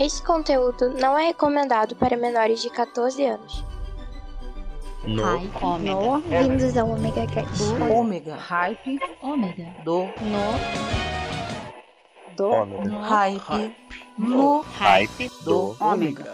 Este conteúdo não é recomendado para menores de 14 anos. No. Hype. No. Bem-vindos ao Omega Cast. Ômega. Hype. Ômega. Do. No. Do. Ômega. No. Hype. No. Hype Do. do Ômega.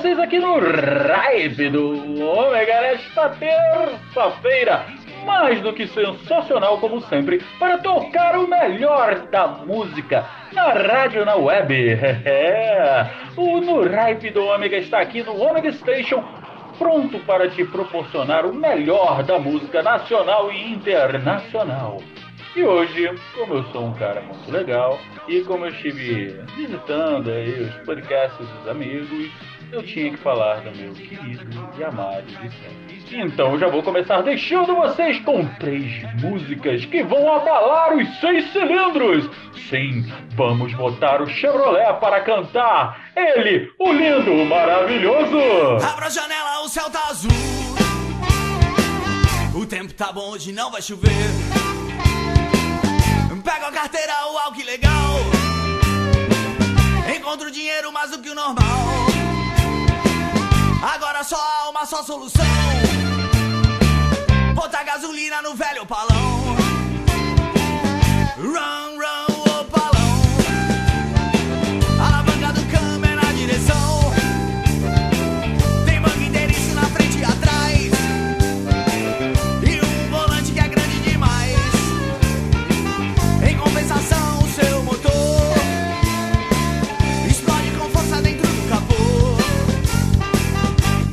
Vocês aqui no Ripe do Ômega nesta terça-feira. Mais do que sensacional, como sempre, para tocar o melhor da música na rádio na web. O No Ripe do Ômega está aqui no Ômega Station pronto para te proporcionar o melhor da música nacional e internacional. E hoje, como eu sou um cara muito legal e como eu estive visitando aí os podcasts dos amigos, eu tinha que falar do meu querido e amado Vicente. Então eu já vou começar deixando vocês com três músicas que vão abalar os seis cilindros. Sim, vamos botar o Chevrolet para cantar. Ele, o lindo, o maravilhoso. Abra a janela, o céu tá azul. O tempo tá bom, hoje não vai chover. Pego a carteira, uau, que legal. Encontro dinheiro mais do que o normal. Agora só há uma só solução: botar gasolina no velho palão. Run,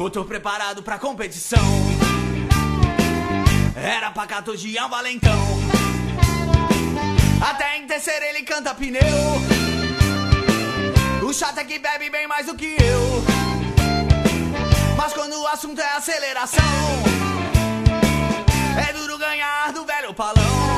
Motor preparado pra competição. Era pra 14 é um valentão. Até em terceiro ele canta pneu. O chato é que bebe bem mais do que eu. Mas quando o assunto é aceleração, é duro ganhar do velho palão.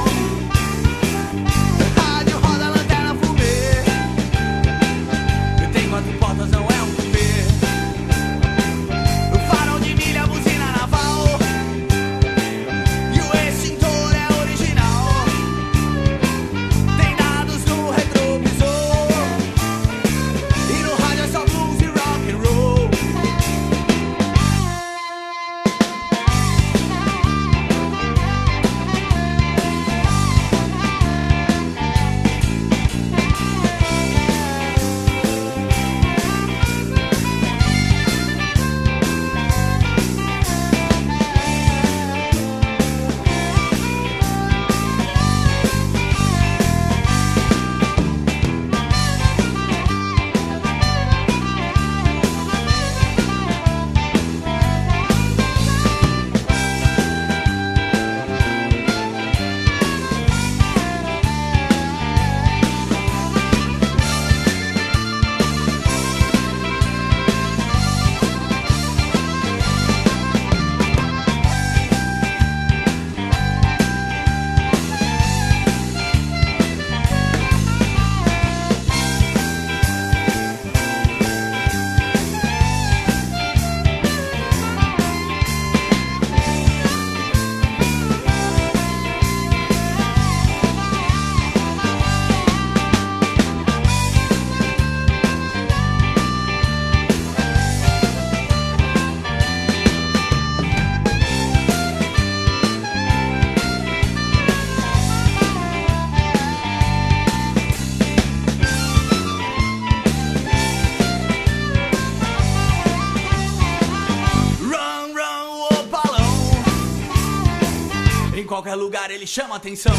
Qualquer lugar ele chama atenção.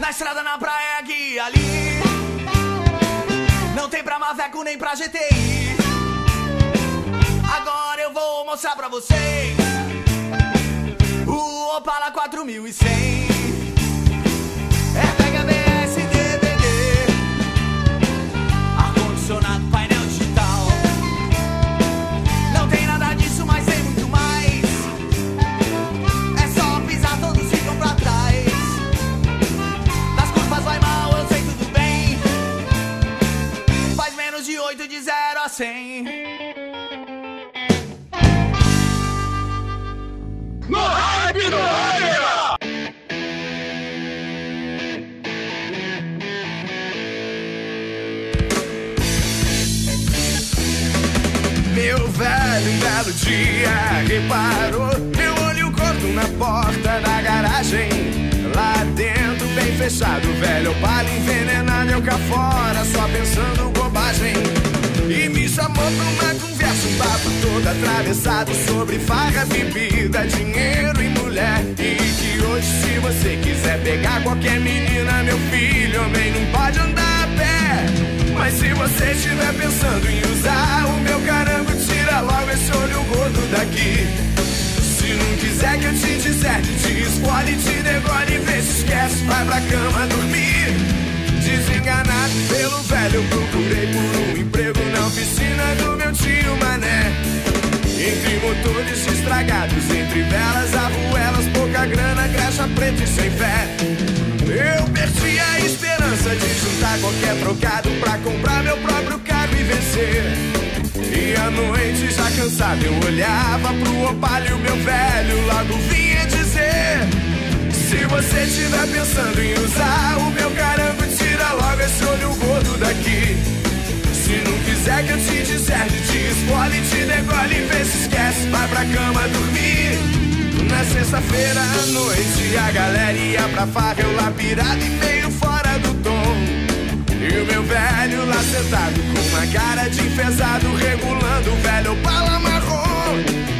Na estrada, na praia, e ali. Não tem pra Maveco nem pra GTI. Agora eu vou mostrar pra vocês o Opala 4100. sem. No hype do hype. Meu velho, um belo dia reparou Meu olho corto na porta da garagem Lá dentro, bem fechado, velho. Para envenenar meu cá fora, só pensando bobagem. E me chamou pra uma conversa, um papo todo atravessado sobre farra, bebida, dinheiro e mulher. E que hoje, se você quiser pegar qualquer menina, meu filho, homem, não pode andar a pé. Mas se você estiver pensando em usar o meu carango, tira logo esse olho gordo daqui. Se não quiser que eu te disserte, te escolhe, te degole, vê se esquece, vai pra cama dormir. Pelo velho, procurei por um emprego na oficina do meu tio Mané. Entre motores estragados, entre velas, arruelas, pouca grana, graxa preta e sem fé. Eu perdi a esperança de juntar qualquer trocado pra comprar meu próprio carro e vencer. E à noite, já cansado, eu olhava pro opalho e o meu velho logo vinha dizer: Se você estiver pensando em usar o meu carango, logo esse olho gordo daqui. Se não quiser que eu te disserte, te escolhe, te degole, vê se esquece, vai pra cama dormir. Na sexta-feira à noite a galera ia pra farra, eu lá pirado e meio fora do tom. E o meu velho lá sentado com uma cara de enfesado, regulando o velho bala marrom.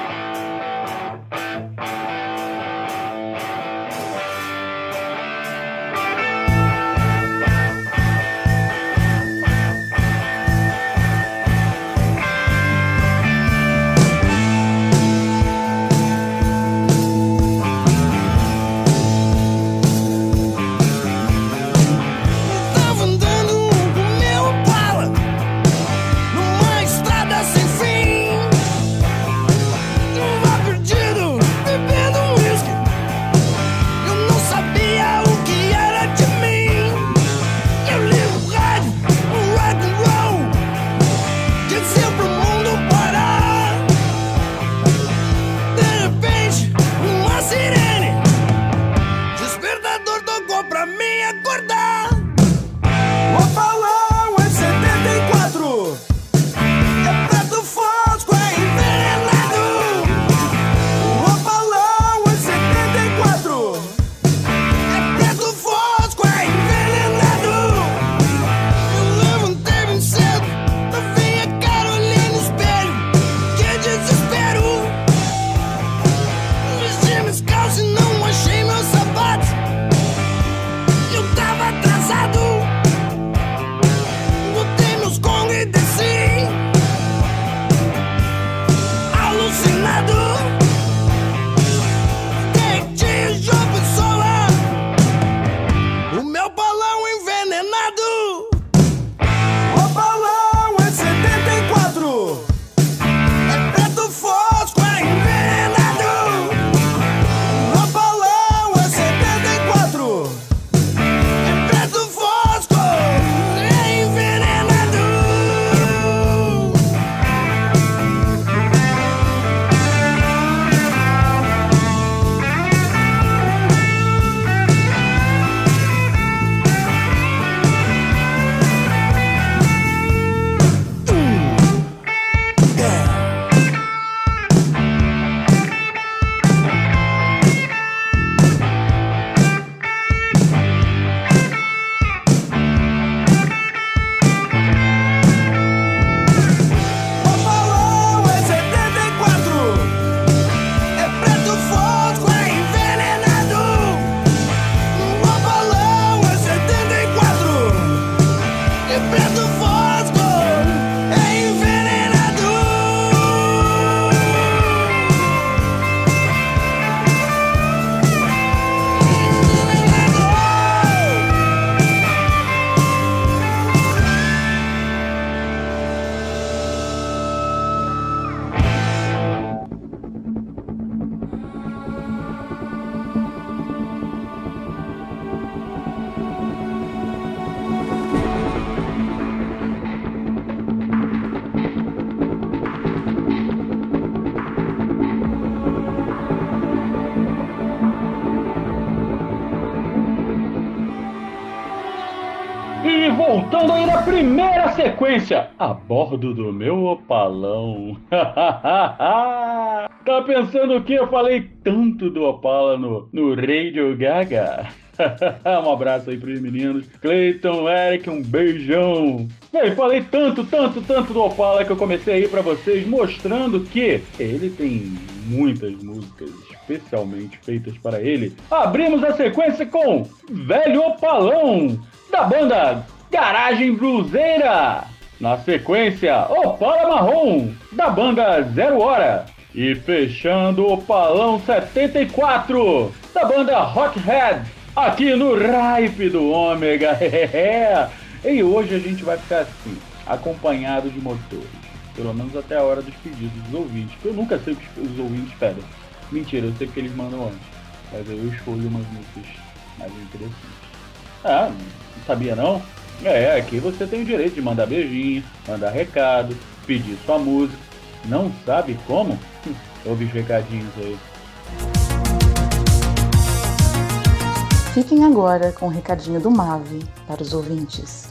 bordo do meu opalão. tá pensando o que eu falei tanto do Opala no, no Radio Gaga? um abraço aí pros meninos. Cleiton, Eric, um beijão. Bem, falei tanto, tanto, tanto do Opala que eu comecei aí pra vocês mostrando que ele tem muitas músicas especialmente feitas para ele. Abrimos a sequência com Velho Opalão, da banda Garagem Bluseira. Na sequência, Opala Marrom, da banda Zero Hora. E fechando o Palão 74, da banda Rockhead, aqui no Ripe do Ômega. e hoje a gente vai ficar assim, acompanhado de motores. Pelo menos até a hora dos pedidos dos ouvintes. Que eu nunca sei o que os ouvintes pedem. Mentira, eu sei que eles mandam antes. Mas eu escolho umas músicas mais interessantes. Ah, não sabia não? É, aqui você tem o direito de mandar beijinho, mandar recado, pedir sua música. Não sabe como? Ouve os recadinhos aí. Fiquem agora com o recadinho do Mave para os ouvintes.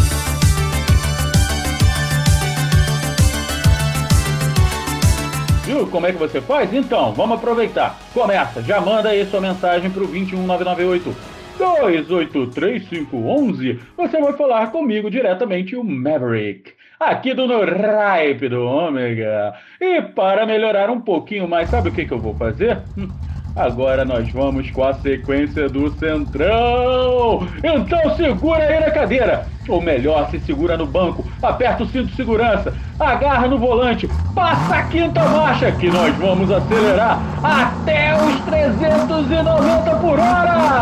Viu como é que você faz? Então, vamos aproveitar. Começa, já manda aí sua mensagem pro 21998 283511. Você vai falar comigo diretamente, o Maverick. Aqui do No do Ômega. E para melhorar um pouquinho mais, sabe o que, que eu vou fazer? Hum, Agora nós vamos com a sequência do Centrão. Então segura aí na cadeira. Ou melhor, se segura no banco, aperta o cinto de segurança, agarra no volante, passa a quinta marcha que nós vamos acelerar até os 390 por hora.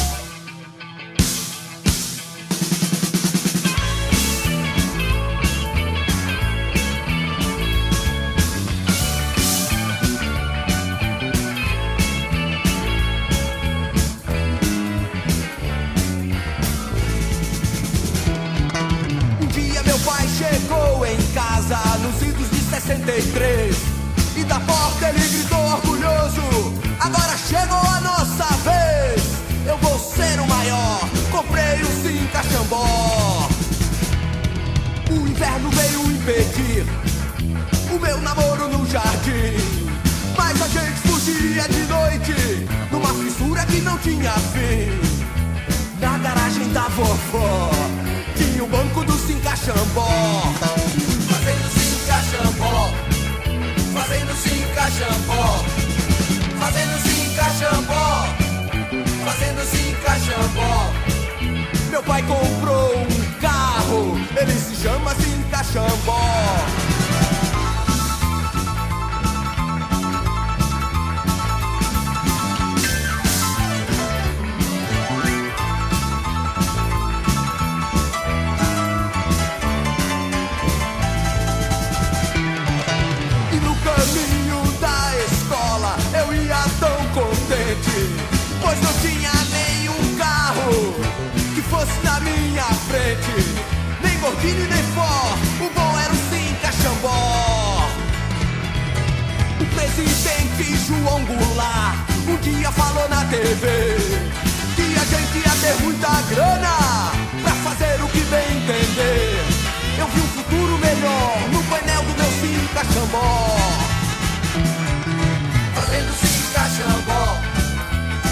Meu pai comprou um carro Ele se chama Cincaxambó E frente, nem gordinho nem fó, o bom era o Cinca Xambó. O presidente João Goulart um dia falou na TV que a gente ia ter muita grana pra fazer o que bem entender. Eu vi um futuro melhor no painel do meu Cinca Xambó. Fazendo Cinca Xambó,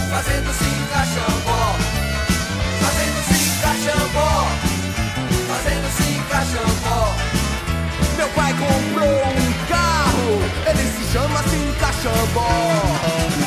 fazendo Cinca Xambó, Meu pai comprou um carro, ele se chama Cinca Xambó.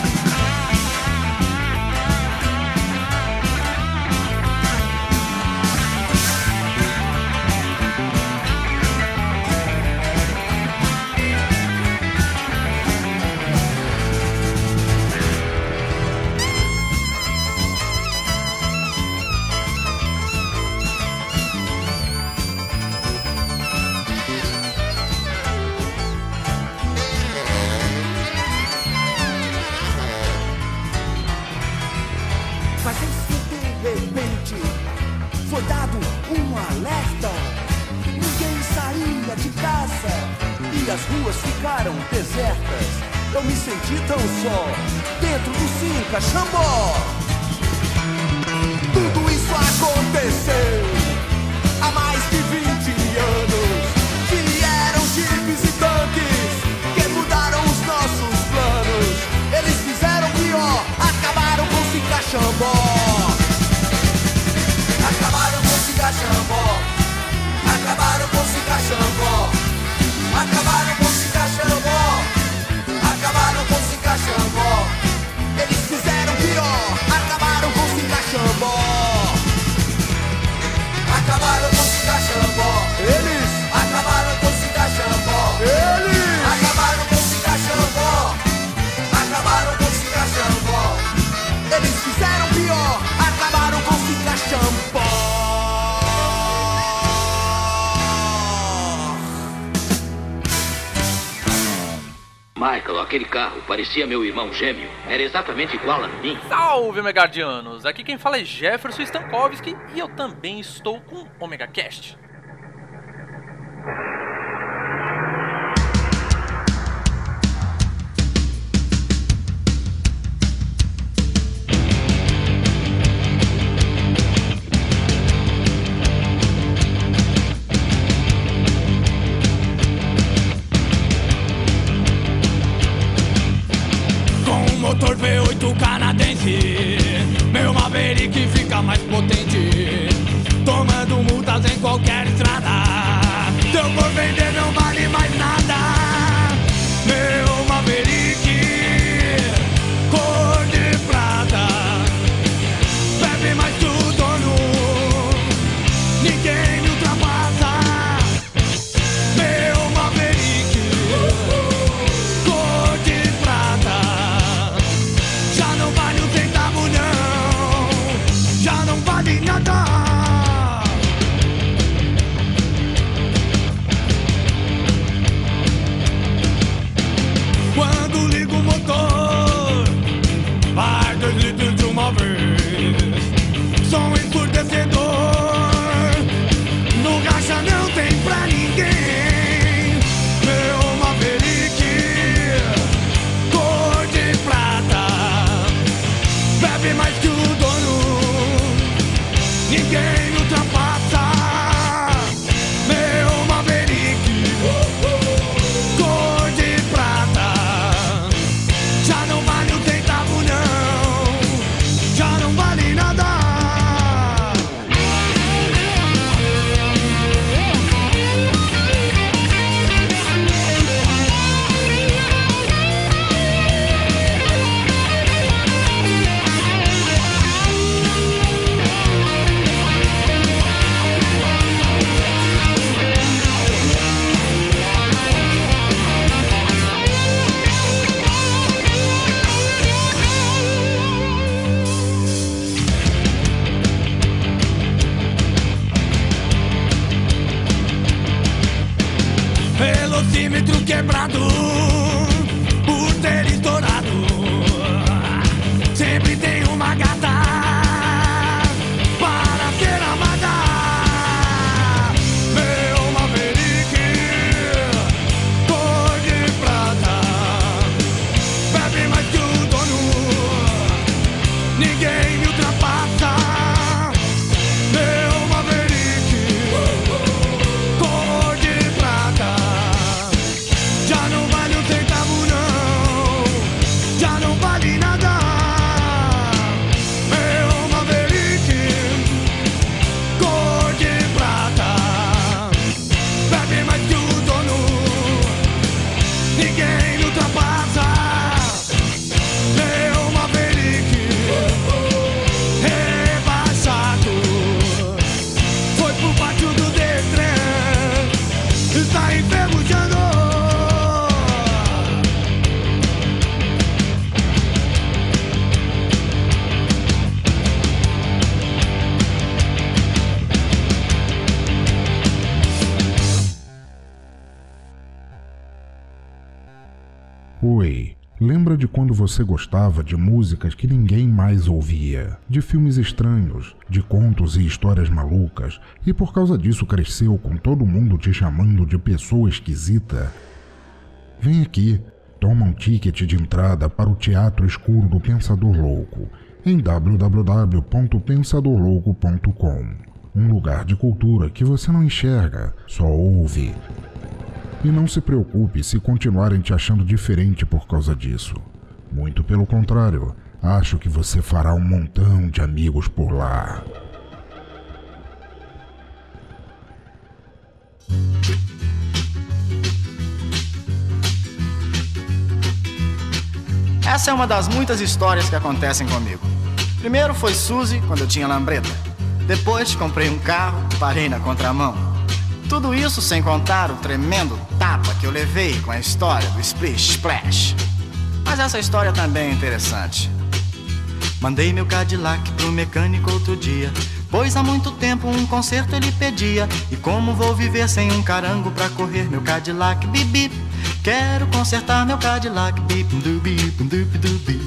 Michael, aquele carro parecia meu irmão gêmeo. Era exatamente igual a mim. Salve, Megardianos! Aqui quem fala é Jefferson Stankovski e eu também estou com Omega Cast. Você gostava de músicas que ninguém mais ouvia, de filmes estranhos, de contos e histórias malucas, e por causa disso cresceu com todo mundo te chamando de pessoa esquisita? Vem aqui, toma um ticket de entrada para o Teatro Escuro do Pensador Louco em www.pensadorlouco.com. Um lugar de cultura que você não enxerga, só ouve. E não se preocupe se continuarem te achando diferente por causa disso. Muito pelo contrário, acho que você fará um montão de amigos por lá. Essa é uma das muitas histórias que acontecem comigo. Primeiro foi Suzy, quando eu tinha lambreta. Depois comprei um carro, parei na contramão. Tudo isso sem contar o tremendo tapa que eu levei com a história do Splish Splash. Mas essa história também é interessante. Mandei meu Cadillac pro mecânico outro dia. Pois há muito tempo um conserto ele pedia. E como vou viver sem um carango pra correr meu Cadillac? Bip bip. Quero consertar meu Cadillac. Bip dubi, dubi dubi.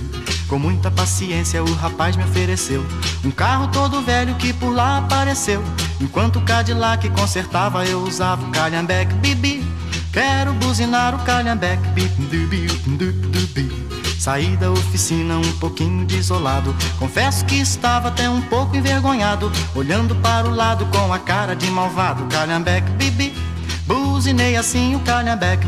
Com muita paciência o rapaz me ofereceu um carro todo velho que por lá apareceu. Enquanto o Cadillac consertava eu usava o calhambeque. Bip bip. Quero buzinar o calhambeque. Saí da oficina um pouquinho desolado. Confesso que estava até um pouco envergonhado. Olhando para o lado com a cara de malvado. Calhambeque, bibi. Buzinei assim o calhambeque.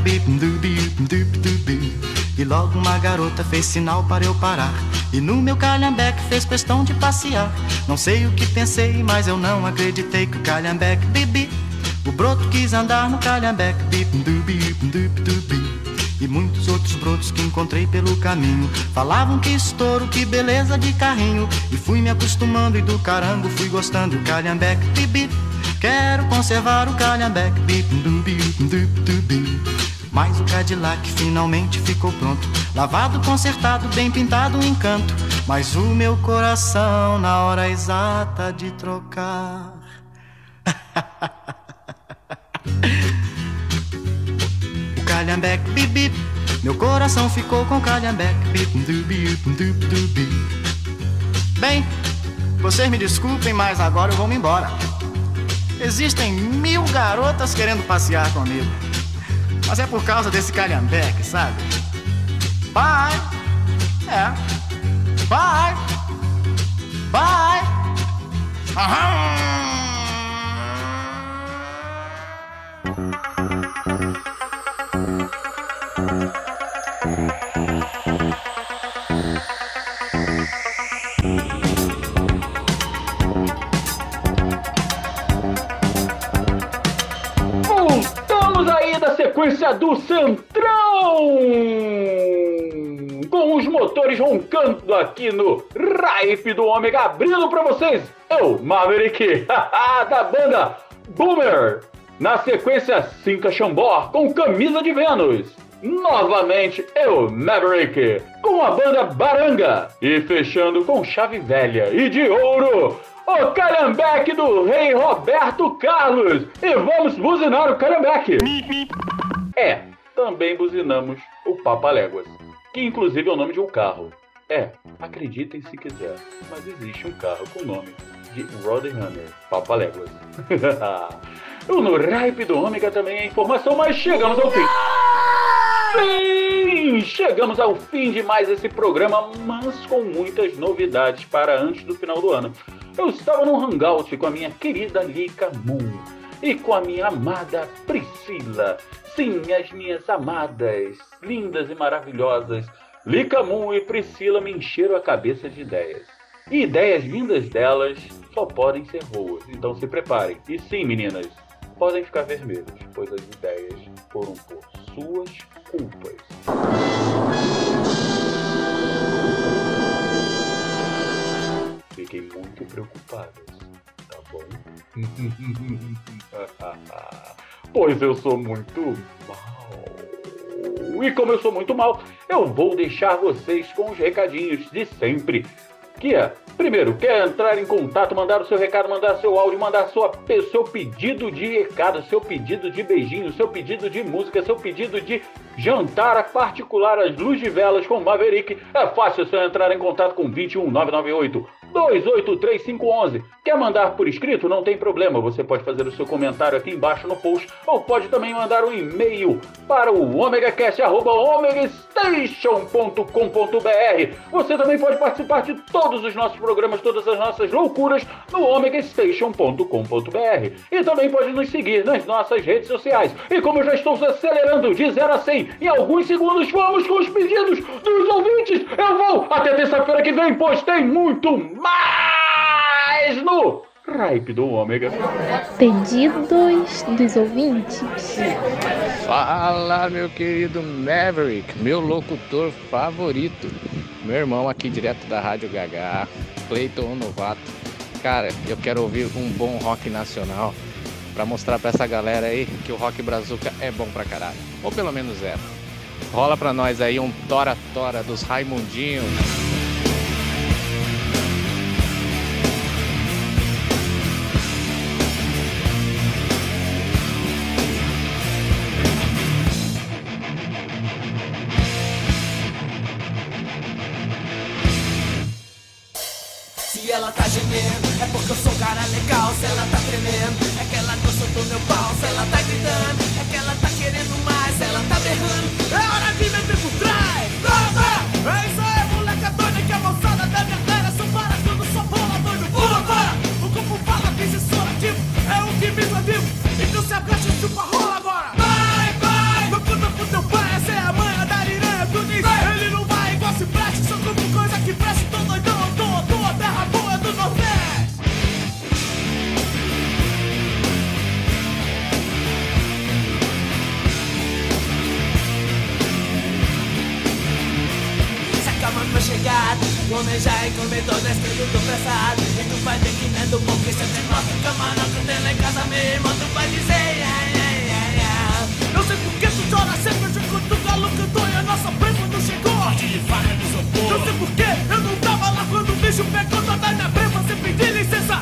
E logo uma garota fez sinal para eu parar. E no meu calhambeque fez questão de passear. Não sei o que pensei, mas eu não acreditei que o calhambeque, bibi. O broto quis andar no calhambeque, bip. E muitos outros brotos que encontrei pelo caminho Falavam que estouro, que beleza de carrinho. E fui me acostumando e do carango fui gostando. Calhambeque, bibi Quero conservar o calhambeque, bip, Mas o Cadillac finalmente ficou pronto. Lavado, consertado, bem pintado, um encanto. Mas o meu coração na hora exata de trocar calhambeque, bip bip. Meu coração ficou com calhambeque, bip dubi, dubi, dubi. Bem, vocês me desculpem, mas agora eu vou me embora. Existem mil garotas querendo passear comigo. Mas é por causa desse calhambeque, sabe? Bye! É. Bye! Bye! Aham! Sequência do Centrão! Com os motores roncando aqui no Ripe do Ômega, abrindo pra vocês, eu, Maverick, da banda Boomer. Na sequência, Cinca Chambó com Camisa de Vênus. Novamente, eu, Maverick, com a banda Baranga. E fechando com chave velha e de ouro, o calhambeque do rei Roberto Carlos. E vamos buzinar o calhambeque. É, também buzinamos o Papaléguas, que inclusive é o nome de um carro. É, acreditem se quiser, mas existe um carro com o nome de Roadrunner Papaléguas. o No Ripe do Ômega também é informação, mas chegamos ao fim. Sim, chegamos ao fim de mais esse programa, mas com muitas novidades para antes do final do ano. Eu estava num hangout com a minha querida Lika Moon e com a minha amada Priscila. Sim, as minhas amadas, lindas e maravilhosas Lika Moon e Priscila me encheram a cabeça de ideias. E ideias vindas delas só podem ser boas, então se preparem. E sim, meninas, podem ficar vermelhos, pois as ideias foram por suas culpas. Fiquem muito preocupadas, tá bom? pois eu sou muito mal. E como eu sou muito mal, eu vou deixar vocês com os recadinhos de sempre. Que é, primeiro, quer entrar em contato, mandar o seu recado, mandar seu áudio, mandar sua, seu pedido de recado, seu pedido de beijinho, seu pedido de música, seu pedido de jantar particular às luz de velas com Maverick. É fácil só entrar em contato com 21 998 283511. Quer mandar por escrito? Não tem problema. Você pode fazer o seu comentário aqui embaixo no post ou pode também mandar um e-mail para o omegacast@omegastation.com.br. Você também pode participar de todos os nossos programas, todas as nossas loucuras no omegastation.com.br. E também pode nos seguir nas nossas redes sociais. E como eu já estou acelerando de 0 a 100 em alguns segundos, vamos com os pedidos dos ouvintes. Eu vou até terça-feira que vem, pois tem muito mais no Ripe do Ômega. Pedidos dos ouvintes. Fala, meu querido Maverick, meu locutor favorito. Meu irmão aqui direto da Rádio Gagá, Cleiton Novato. Cara, eu quero ouvir um bom rock nacional para mostrar para essa galera aí que o rock brazuca é bom pra caralho. Ou pelo menos é. Rola pra nós aí um Tora Tora dos Raimundinhos. Ela tá gemendo, é porque eu sou um cara legal. Se ela tá tremendo, é que ela gostou do meu pau. Se ela tá gritando, é que ela tá querendo mais. Se ela tá berrando, chegado, o homem já encomendou deste do pressado. E tu vai ver que não é do bom que camarão que tem lá em casa mesmo. Tu vai dizer, ai, ai, ai, ai. Eu sei por que tu chora sempre de quando o galo cantou e a nossa prima não chegou. Morte de faca isopor. Eu sei por que eu não tava lá quando o bicho pegou toda minha prima sem pedir licença.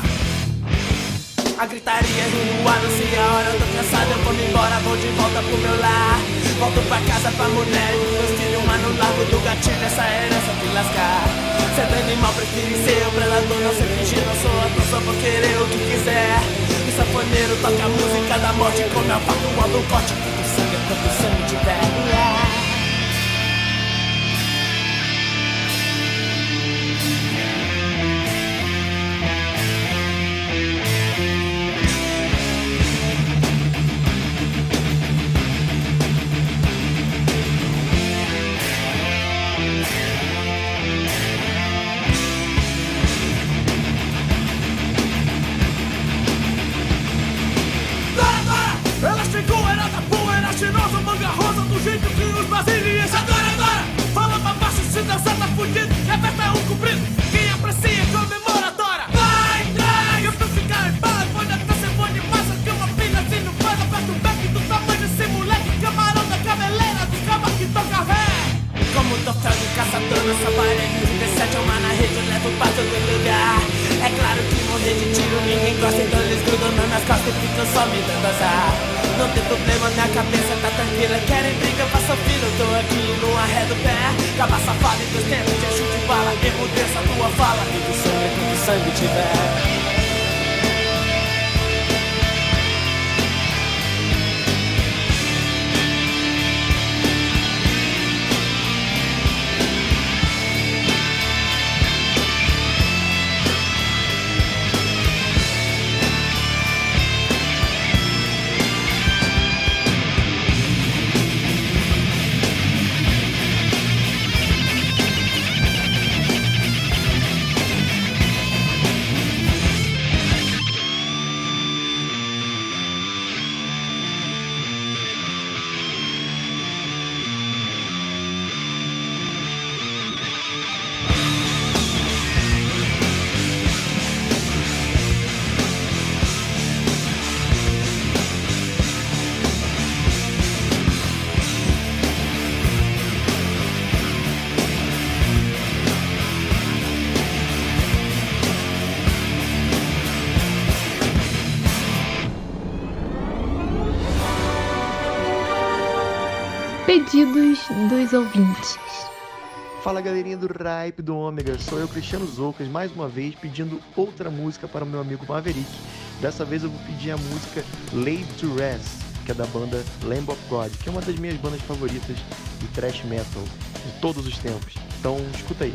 A gritaria ruim, anuncia a hora, eu tô cansado, eu vou me embora, vou de volta pro meu lar. Volto pra casa pra mulher, meus filhos, mas no largo do gatilho, essa herança te lascar. Sendo animal, prefiro ser o predador, não ser fingir, não sou ator, só vou querer o que quiser. O safoneiro toca a música da morte, come a faca, o corte, quanto sangue, quanto sangue tiver. Dora, pedidos dos ouvintes. Fala galerinha do Ripe do Ômega, sou eu Cristiano Zoucas, mais uma vez pedindo outra música para o meu amigo Maverick. Dessa vez eu vou pedir a música Laid to Rest, que é da banda Lamb of God, que é uma das minhas bandas favoritas de thrash metal de todos os tempos. Então escuta aí.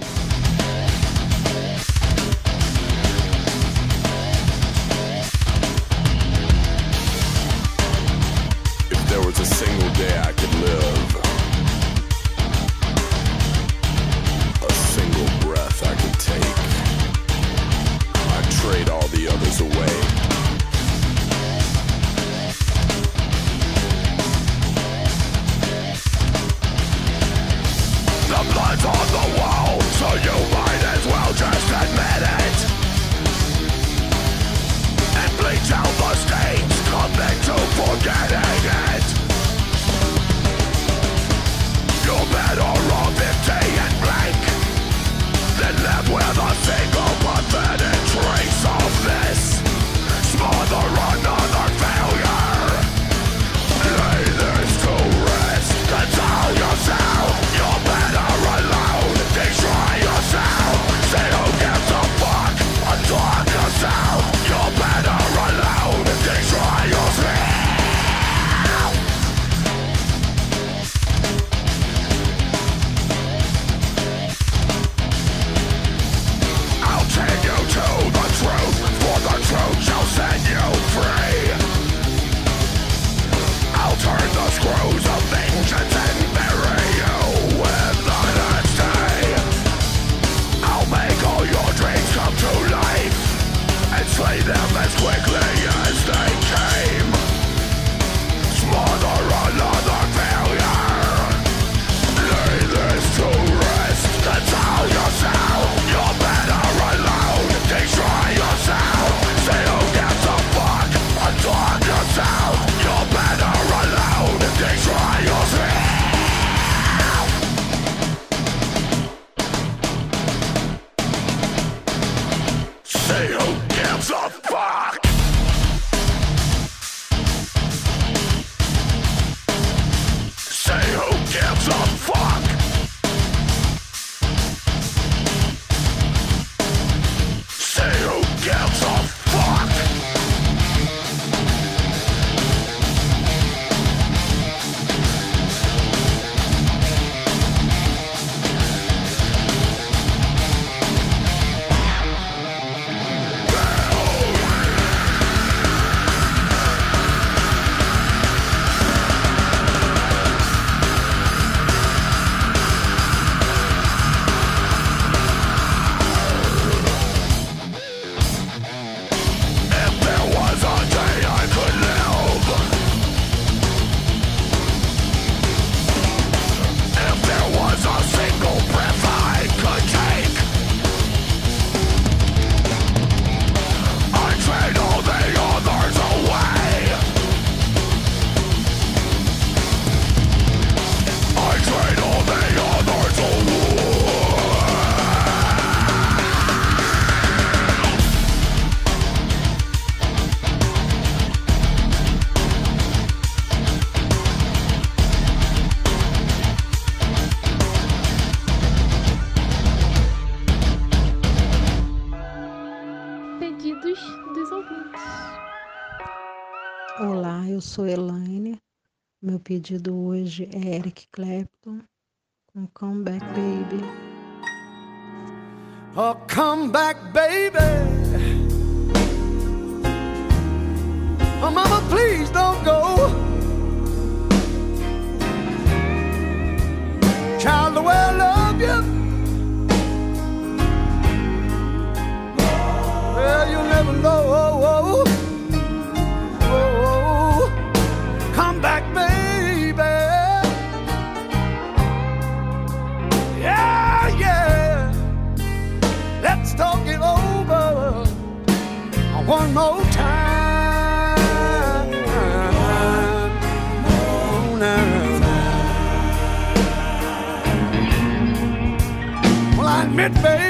If there was a single day I Meu pedido hoje é Eric Clapton com Comeback Baby. Oh, come back, baby. Oh, mama, please don't go. Child, the way I love you. Well, you'll never know. one more time. One more time. Well, I admit, baby.